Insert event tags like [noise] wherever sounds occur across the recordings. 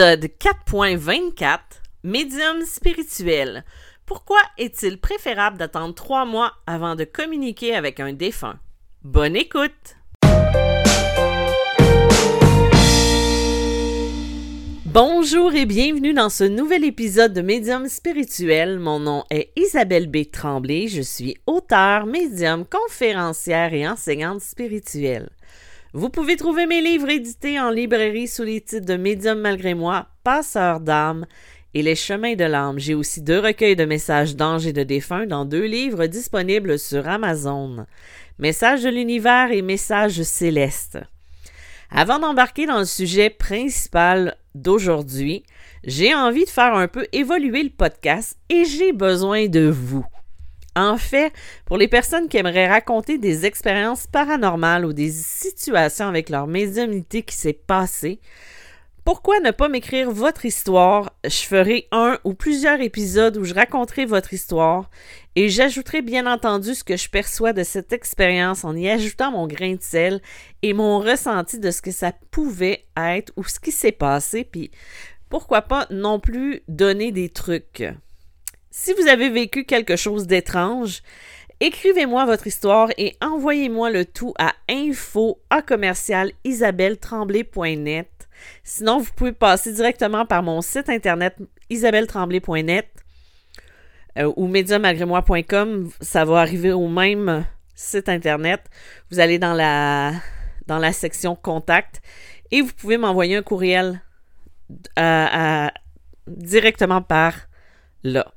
Épisode 4.24 Médium spirituel. Pourquoi est-il préférable d'attendre trois mois avant de communiquer avec un défunt? Bonne écoute! Bonjour et bienvenue dans ce nouvel épisode de Médium spirituel. Mon nom est Isabelle B. Tremblay. Je suis auteure, médium, conférencière et enseignante spirituelle. Vous pouvez trouver mes livres édités en librairie sous les titres de Médium malgré moi, Passeur d'âme et Les chemins de l'âme. J'ai aussi deux recueils de messages d'anges et de défunts dans deux livres disponibles sur Amazon. Messages de l'univers et Messages célestes. Avant d'embarquer dans le sujet principal d'aujourd'hui, j'ai envie de faire un peu évoluer le podcast et j'ai besoin de vous. En fait, pour les personnes qui aimeraient raconter des expériences paranormales ou des situations avec leur médiumnité qui s'est passée, pourquoi ne pas m'écrire votre histoire? Je ferai un ou plusieurs épisodes où je raconterai votre histoire et j'ajouterai bien entendu ce que je perçois de cette expérience en y ajoutant mon grain de sel et mon ressenti de ce que ça pouvait être ou ce qui s'est passé, puis pourquoi pas non plus donner des trucs. Si vous avez vécu quelque chose d'étrange, écrivez-moi votre histoire et envoyez-moi le tout à info à Sinon, vous pouvez passer directement par mon site internet isabelletremblay.net euh, ou médiumalgrémoi.com. Ça va arriver au même site internet. Vous allez dans la, dans la section contact et vous pouvez m'envoyer un courriel euh, directement par là.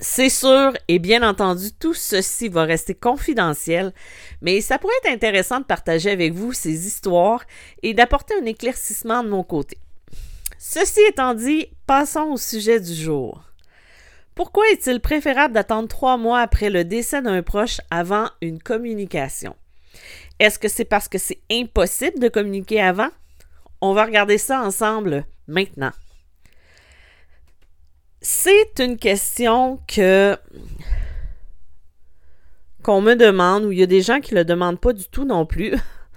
C'est sûr et bien entendu, tout ceci va rester confidentiel, mais ça pourrait être intéressant de partager avec vous ces histoires et d'apporter un éclaircissement de mon côté. Ceci étant dit, passons au sujet du jour. Pourquoi est-il préférable d'attendre trois mois après le décès d'un proche avant une communication? Est-ce que c'est parce que c'est impossible de communiquer avant? On va regarder ça ensemble maintenant. C'est une question que qu'on me demande ou il y a des gens qui le demandent pas du tout non plus.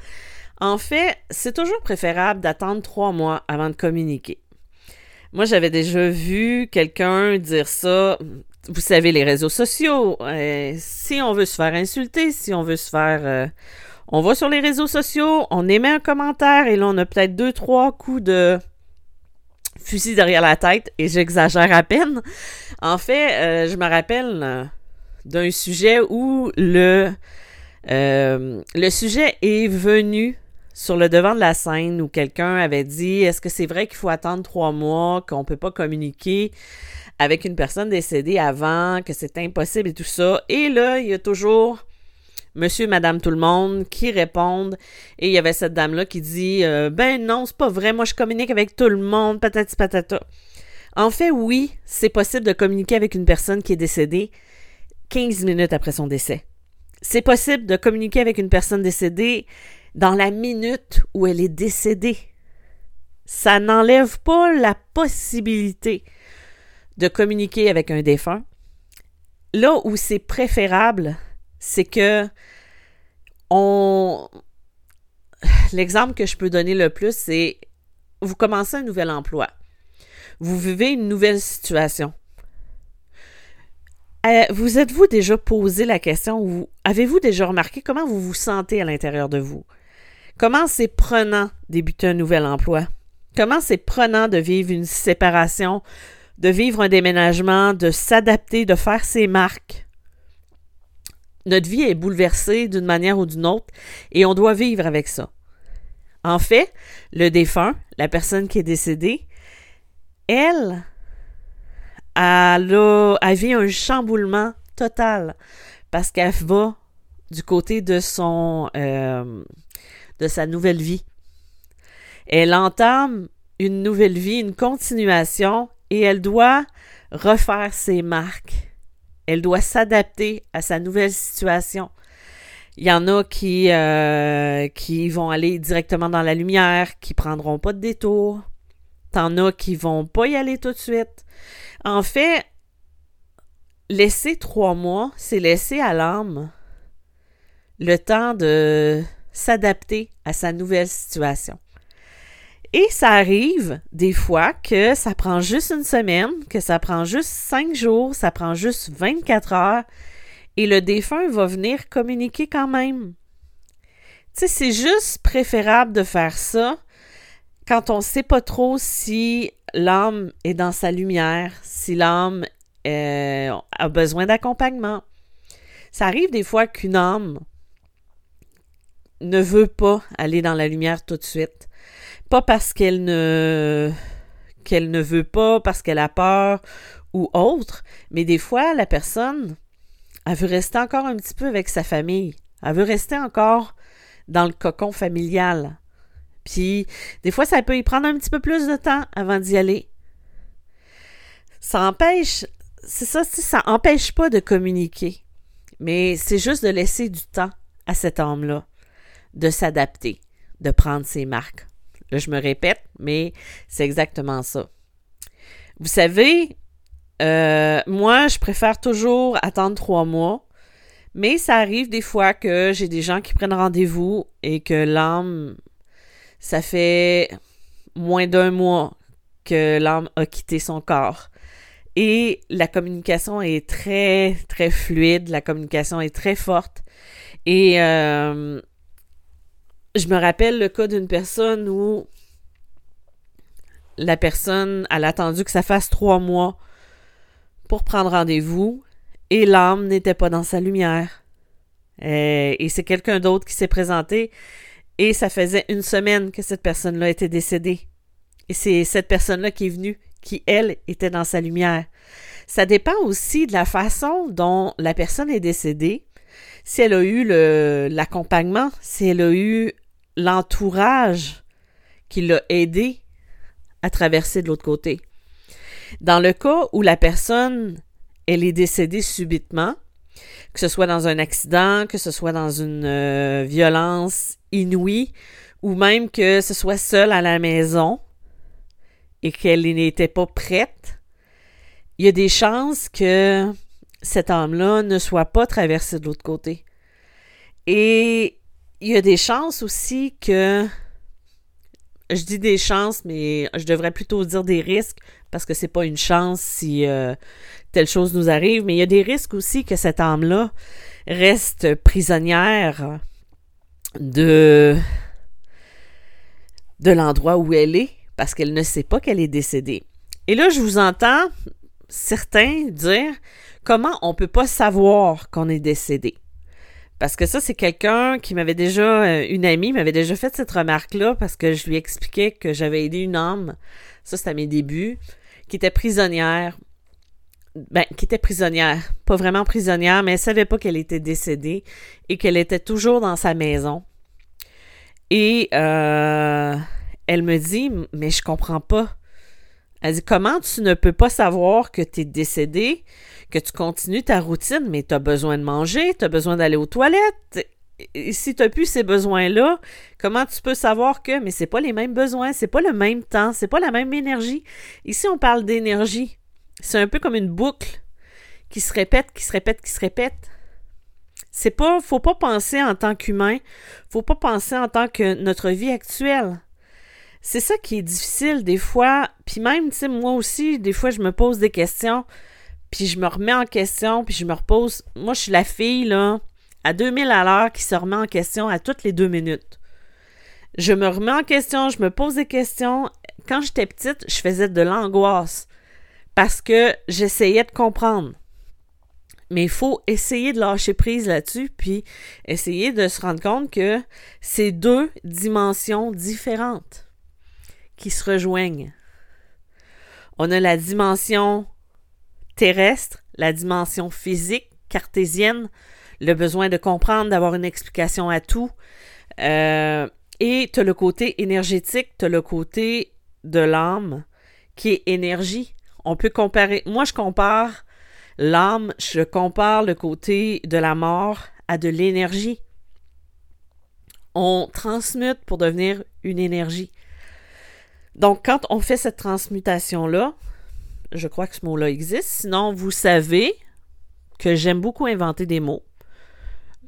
[laughs] en fait, c'est toujours préférable d'attendre trois mois avant de communiquer. Moi, j'avais déjà vu quelqu'un dire ça. Vous savez, les réseaux sociaux. Euh, si on veut se faire insulter, si on veut se faire. Euh, on va sur les réseaux sociaux, on émet un commentaire et là, on a peut-être deux, trois coups de fusil derrière la tête, et j'exagère à peine. En fait, euh, je me rappelle euh, d'un sujet où le, euh, le sujet est venu sur le devant de la scène où quelqu'un avait dit est-ce que c'est vrai qu'il faut attendre trois mois, qu'on peut pas communiquer avec une personne décédée avant, que c'est impossible et tout ça. Et là, il y a toujours monsieur, madame, tout le monde qui répondent. Et il y avait cette dame-là qui dit euh, Ben non, c'est pas vrai, moi je communique avec tout le monde, patati patata. En fait, oui, c'est possible de communiquer avec une personne qui est décédée 15 minutes après son décès. C'est possible de communiquer avec une personne décédée dans la minute où elle est décédée. Ça n'enlève pas la possibilité de communiquer avec un défunt. Là où c'est préférable, c'est que. L'exemple que je peux donner le plus, c'est vous commencez un nouvel emploi. Vous vivez une nouvelle situation. Euh, vous êtes-vous déjà posé la question ou avez-vous déjà remarqué comment vous vous sentez à l'intérieur de vous? Comment c'est prenant débuter un nouvel emploi? Comment c'est prenant de vivre une séparation, de vivre un déménagement, de s'adapter, de faire ses marques? Notre vie est bouleversée d'une manière ou d'une autre et on doit vivre avec ça. En fait, le défunt, la personne qui est décédée, elle, elle, a, vit un chamboulement total parce qu'elle va du côté de son euh, de sa nouvelle vie. Elle entame une nouvelle vie, une continuation, et elle doit refaire ses marques elle doit s'adapter à sa nouvelle situation. Il y en a qui, euh, vont aller directement dans la lumière, qui prendront pas de détour. T'en as qui vont pas y aller tout de suite. En fait, laisser trois mois, c'est laisser à l'âme le temps de s'adapter à sa nouvelle situation. Et ça arrive des fois que ça prend juste une semaine, que ça prend juste cinq jours, ça prend juste 24 heures, et le défunt va venir communiquer quand même. Tu sais, c'est juste préférable de faire ça quand on ne sait pas trop si l'âme est dans sa lumière, si l'âme euh, a besoin d'accompagnement. Ça arrive des fois qu'une âme ne veut pas aller dans la lumière tout de suite. Pas parce qu'elle ne qu'elle ne veut pas, parce qu'elle a peur ou autre, mais des fois, la personne, elle veut rester encore un petit peu avec sa famille. Elle veut rester encore dans le cocon familial. Puis, des fois, ça peut y prendre un petit peu plus de temps avant d'y aller. Ça empêche, c'est ça, ça empêche pas de communiquer. Mais c'est juste de laisser du temps à cet homme-là de s'adapter, de prendre ses marques. Là, je me répète, mais c'est exactement ça. Vous savez, euh, moi, je préfère toujours attendre trois mois, mais ça arrive des fois que j'ai des gens qui prennent rendez-vous et que l'âme, ça fait moins d'un mois que l'âme a quitté son corps. Et la communication est très, très fluide, la communication est très forte. Et euh, je me rappelle le cas d'une personne où la personne, a attendu que ça fasse trois mois pour prendre rendez-vous et l'âme n'était pas dans sa lumière. Euh, et, c'est quelqu'un d'autre qui s'est présenté et ça faisait une semaine que cette personne-là était décédée. Et c'est cette personne-là qui est venue, qui, elle, était dans sa lumière. Ça dépend aussi de la façon dont la personne est décédée, si elle a eu l'accompagnement, si elle a eu l'entourage qui l'a aidé à traverser de l'autre côté. Dans le cas où la personne, elle est décédée subitement, que ce soit dans un accident, que ce soit dans une euh, violence inouïe, ou même que ce soit seule à la maison et qu'elle n'était pas prête, il y a des chances que cet homme-là ne soit pas traversé de l'autre côté. Et il y a des chances aussi que je dis des chances, mais je devrais plutôt dire des risques parce que c'est pas une chance si euh, telle chose nous arrive, mais il y a des risques aussi que cette âme-là reste prisonnière de de l'endroit où elle est parce qu'elle ne sait pas qu'elle est décédée. Et là, je vous entends certains dire comment on peut pas savoir qu'on est décédé. Parce que ça, c'est quelqu'un qui m'avait déjà, euh, une amie m'avait déjà fait cette remarque-là parce que je lui expliquais que j'avais aidé une âme, ça c'était à mes débuts, qui était prisonnière. Ben, qui était prisonnière. Pas vraiment prisonnière, mais elle savait pas qu'elle était décédée et qu'elle était toujours dans sa maison. Et euh, elle me dit, mais je comprends pas. Elle dit, comment tu ne peux pas savoir que tu es décédé? que tu continues ta routine, mais tu as besoin de manger, tu as besoin d'aller aux toilettes? Et si tu n'as plus ces besoins-là, comment tu peux savoir que, mais c'est pas les mêmes besoins, c'est pas le même temps, c'est pas la même énergie? Ici, on parle d'énergie. C'est un peu comme une boucle qui se répète, qui se répète, qui se répète. C'est pas, faut pas penser en tant qu'humain, faut pas penser en tant que notre vie actuelle. C'est ça qui est difficile des fois. Puis même, tu sais, moi aussi, des fois, je me pose des questions. Puis je me remets en question, puis je me repose. Moi, je suis la fille, là, à 2000 à l'heure qui se remet en question à toutes les deux minutes. Je me remets en question, je me pose des questions. Quand j'étais petite, je faisais de l'angoisse parce que j'essayais de comprendre. Mais il faut essayer de lâcher prise là-dessus, puis essayer de se rendre compte que c'est deux dimensions différentes qui se rejoignent. On a la dimension terrestre, la dimension physique, cartésienne, le besoin de comprendre, d'avoir une explication à tout. Euh, et tu as le côté énergétique, tu as le côté de l'âme qui est énergie. On peut comparer. Moi, je compare l'âme, je compare le côté de la mort à de l'énergie. On transmute pour devenir une énergie. Donc, quand on fait cette transmutation-là, je crois que ce mot-là existe. Sinon, vous savez que j'aime beaucoup inventer des mots.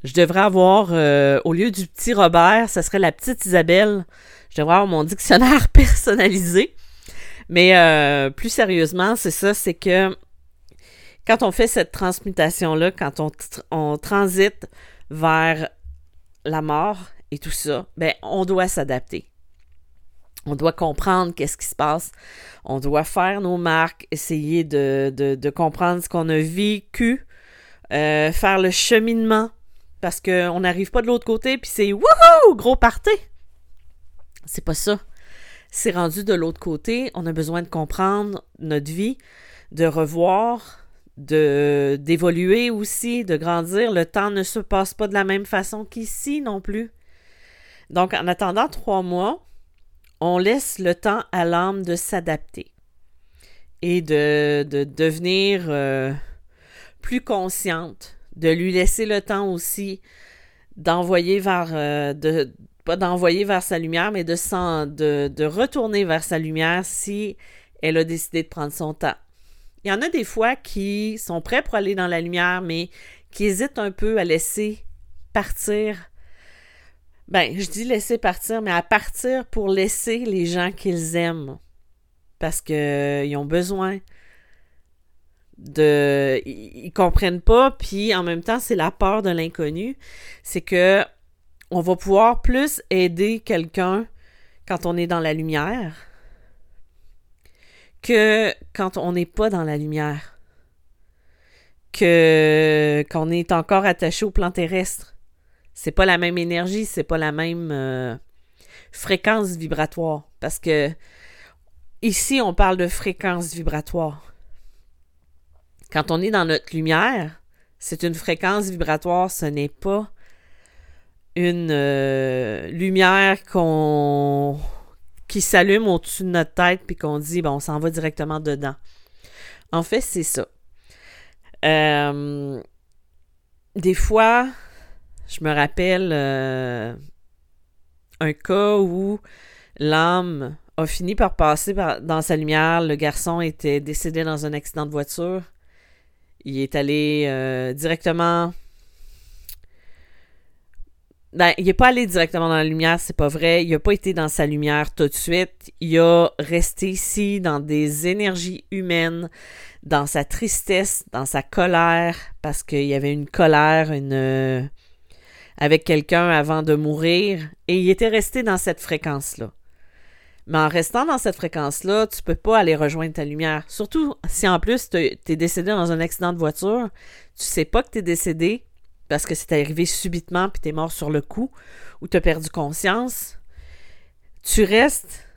Je devrais avoir, euh, au lieu du petit Robert, ça serait la petite Isabelle. Je devrais avoir mon dictionnaire [laughs] personnalisé. Mais euh, plus sérieusement, c'est ça, c'est que quand on fait cette transmutation-là, quand on, on transite vers la mort et tout ça, ben, on doit s'adapter. On doit comprendre qu'est-ce qui se passe. On doit faire nos marques, essayer de, comprendre ce qu'on a vécu, euh, faire le cheminement, parce qu'on n'arrive pas de l'autre côté, puis c'est wouhou, gros party. C'est pas ça. C'est rendu de l'autre côté. On a besoin de comprendre notre vie, de revoir, de d'évoluer aussi, de grandir. Le temps ne se passe pas de la même façon qu'ici non plus. Donc, en attendant trois mois, on laisse le temps à l'âme de s'adapter et de, devenir euh, plus consciente, de lui laisser le temps aussi d'envoyer vers, euh, de, pas d'envoyer vers sa lumière, mais de, de, de retourner vers sa lumière si elle a décidé de prendre son temps. Il y en a des fois qui sont prêts pour aller dans la lumière, mais qui hésitent un peu à laisser partir ben, je dis laisser partir, mais à partir pour laisser les gens qu'ils aiment. Parce qu'ils euh, ont besoin de. Ils, comprennent pas, puis en même temps, c'est la peur de l'inconnu. C'est que on va pouvoir plus aider quelqu'un quand on est dans la lumière que quand on n'est pas dans la lumière. Que qu'on est encore attaché au plan terrestre. C'est pas la même énergie, c'est pas la même euh, fréquence vibratoire. Parce que ici, on parle de fréquence vibratoire. Quand on est dans notre lumière, c'est une fréquence vibratoire, ce n'est pas une euh, lumière qu'on qui s'allume au-dessus de notre tête puis qu'on dit bon on s'en va directement dedans. En fait, c'est ça. Euh, des fois, je me rappelle euh, un cas où l'âme a fini par passer dans sa lumière. Le garçon était décédé dans un accident de voiture. Il est allé euh, directement. Ben, il n'est pas allé directement dans la lumière, c'est pas vrai. Il n'a pas été dans sa lumière tout de suite. Il a resté ici dans des énergies humaines, dans sa tristesse, dans sa colère, parce qu'il y avait une colère, une avec quelqu'un avant de mourir et il était resté dans cette fréquence-là. Mais en restant dans cette fréquence-là, tu peux pas aller rejoindre ta lumière. Surtout si en plus tu es décédé dans un accident de voiture, tu sais pas que tu es décédé parce que c'est arrivé subitement puis tu es mort sur le coup ou tu as perdu conscience. Tu restes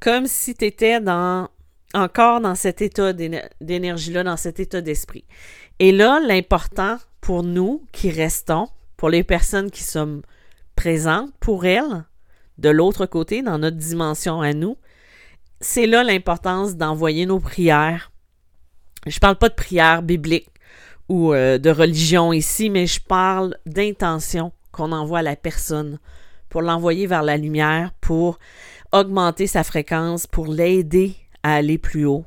comme si tu étais dans encore dans cet état d'énergie-là, dans cet état d'esprit. Et là, l'important pour nous qui restons, pour les personnes qui sont présentes pour elles, de l'autre côté, dans notre dimension à nous, c'est là l'importance d'envoyer nos prières. Je parle pas de prières bibliques ou euh, de religion ici, mais je parle d'intention qu'on envoie à la personne pour l'envoyer vers la lumière, pour augmenter sa fréquence, pour l'aider à aller plus haut.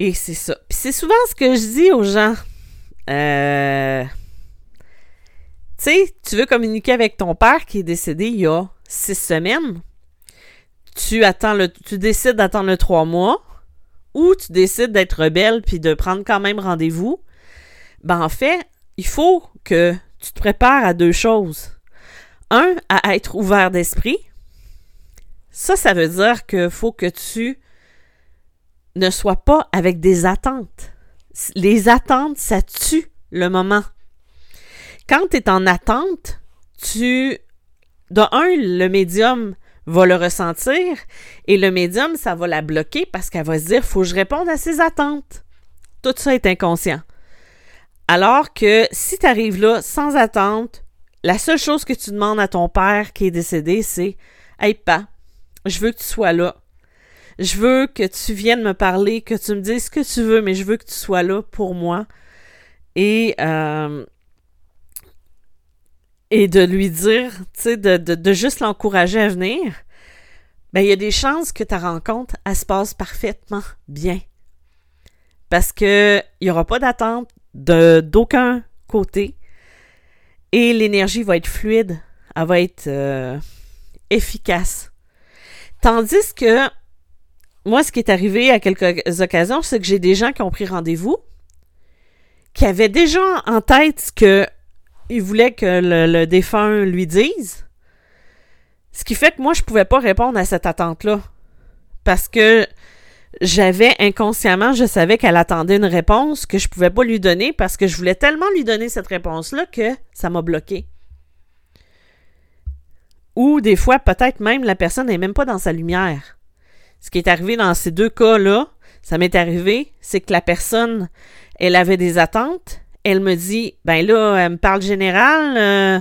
Et c'est ça. Puis c'est souvent ce que je dis aux gens. Euh, tu sais, tu veux communiquer avec ton père qui est décédé il y a six semaines. Tu attends le, tu décides d'attendre le trois mois ou tu décides d'être rebelle puis de prendre quand même rendez-vous. Ben, en fait, il faut que tu te prépares à deux choses. Un, à être ouvert d'esprit. Ça, ça veut dire qu'il faut que tu ne sois pas avec des attentes. Les attentes, ça tue le moment. Quand tu es en attente, tu. De le médium va le ressentir et le médium, ça va la bloquer parce qu'elle va se dire faut que je réponde à ses attentes. Tout ça est inconscient. Alors que si tu arrives là sans attente, la seule chose que tu demandes à ton père qui est décédé, c'est Hey, pas, je veux que tu sois là. Je veux que tu viennes me parler, que tu me dises ce que tu veux, mais je veux que tu sois là pour moi. Et euh, et de lui dire, tu sais, de, de, juste l'encourager à venir, ben, il y a des chances que ta rencontre, elle se passe parfaitement bien. Parce que il n'y aura pas d'attente d'aucun côté. et l'énergie va être fluide, elle va être euh, efficace. Tandis que moi, ce qui est arrivé à quelques occasions, c'est que j'ai des gens qui ont pris rendez-vous, qui avaient déjà en tête ce qu'ils voulaient que le, défunt lui dise. Ce qui fait que moi, je pouvais pas répondre à cette attente-là. Parce que j'avais inconsciemment, je savais qu'elle attendait une réponse que je pouvais pas lui donner parce que je voulais tellement lui donner cette réponse-là que ça m'a bloqué. Ou des fois, peut-être même la personne n'est même pas dans sa lumière. Ce qui est arrivé dans ces deux cas-là, ça m'est arrivé, c'est que la personne, elle avait des attentes. Elle me dit, ben là, elle me parle général. Euh,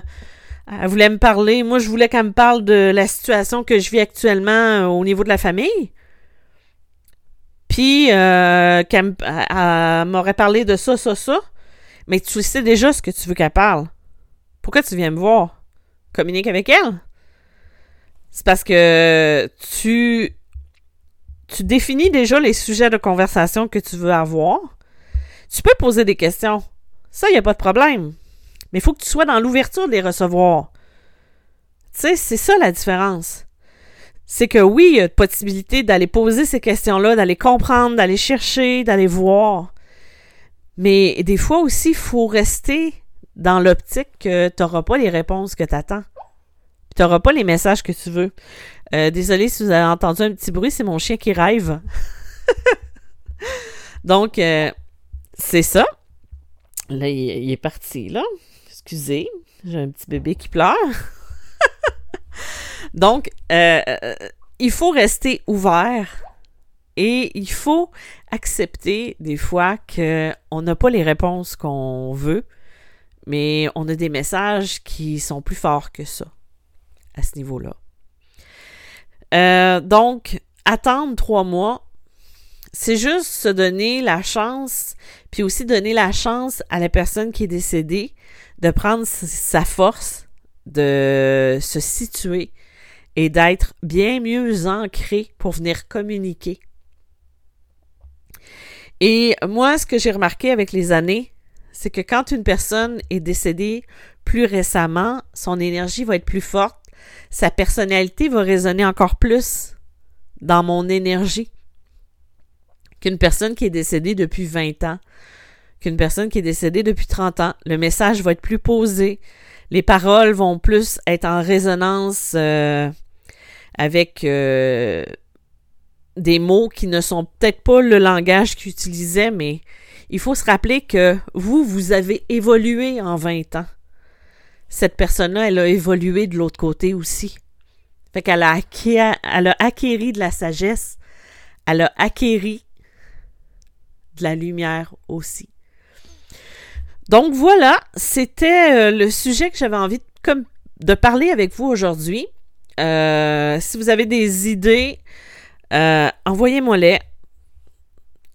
elle voulait me parler. Moi, je voulais qu'elle me parle de la situation que je vis actuellement euh, au niveau de la famille. Puis, euh, qu'elle m'aurait parlé de ça, ça, ça. Mais tu sais déjà ce que tu veux qu'elle parle. Pourquoi tu viens me voir? Communique avec elle. C'est parce que tu, tu définis déjà les sujets de conversation que tu veux avoir. Tu peux poser des questions. Ça, il n'y a pas de problème. Mais il faut que tu sois dans l'ouverture de les recevoir. Tu sais, c'est ça la différence. C'est que oui, il y a possibilité d'aller poser ces questions-là, d'aller comprendre, d'aller chercher, d'aller voir. Mais des fois aussi, il faut rester dans l'optique que tu n'auras pas les réponses que tu attends tu n'auras pas les messages que tu veux. Euh, désolé si vous avez entendu un petit bruit, c'est mon chien qui rêve. [laughs] Donc, euh, c'est ça. Là, il, est parti, là. Excusez, j'ai un petit bébé qui pleure. [laughs] Donc, euh, il faut rester ouvert et il faut accepter des fois qu'on n'a pas les réponses qu'on veut, mais on a des messages qui sont plus forts que ça à ce niveau-là. Euh, donc, attendre trois mois, c'est juste se donner la chance, puis aussi donner la chance à la personne qui est décédée de prendre sa force, de se situer et d'être bien mieux ancré pour venir communiquer. Et moi, ce que j'ai remarqué avec les années, c'est que quand une personne est décédée plus récemment, son énergie va être plus forte sa personnalité va résonner encore plus dans mon énergie qu'une personne qui est décédée depuis 20 ans, qu'une personne qui est décédée depuis 30 ans. Le message va être plus posé, les paroles vont plus être en résonance euh, avec euh, des mots qui ne sont peut-être pas le langage qu'il utilisait, mais il faut se rappeler que vous, vous avez évolué en 20 ans cette personne-là, elle a évolué de l'autre côté aussi. Fait qu'elle a, acquis, elle a acquéri de la sagesse, elle a acquéri de la lumière aussi. Donc voilà, c'était euh, le sujet que j'avais envie de, parler avec vous aujourd'hui. Euh, si vous avez des idées, euh, envoyez-moi-les.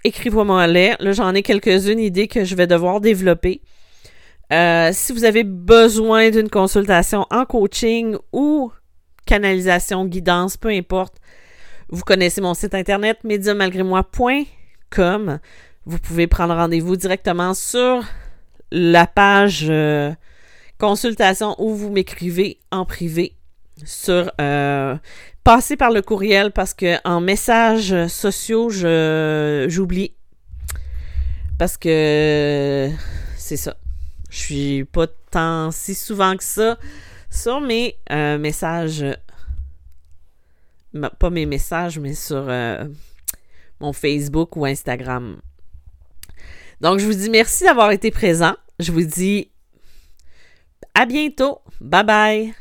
Écrivez-moi-les. Là, j'en ai quelques-unes idées que je vais devoir développer. Si vous avez besoin d'une consultation en coaching ou canalisation, guidance, peu importe, vous connaissez mon site internet médiamalgrémoi.com. Vous pouvez prendre rendez-vous directement sur la page euh, consultation où vous m'écrivez en privé sur euh, par le courriel parce que en messages sociaux j'oublie parce que c'est ça je suis pas tant si souvent que ça sur mes euh, messages. Pas mes messages, mais sur mon Facebook ou Instagram. Donc, je vous dis merci d'avoir été présent. Je vous dis à bientôt. Bye bye.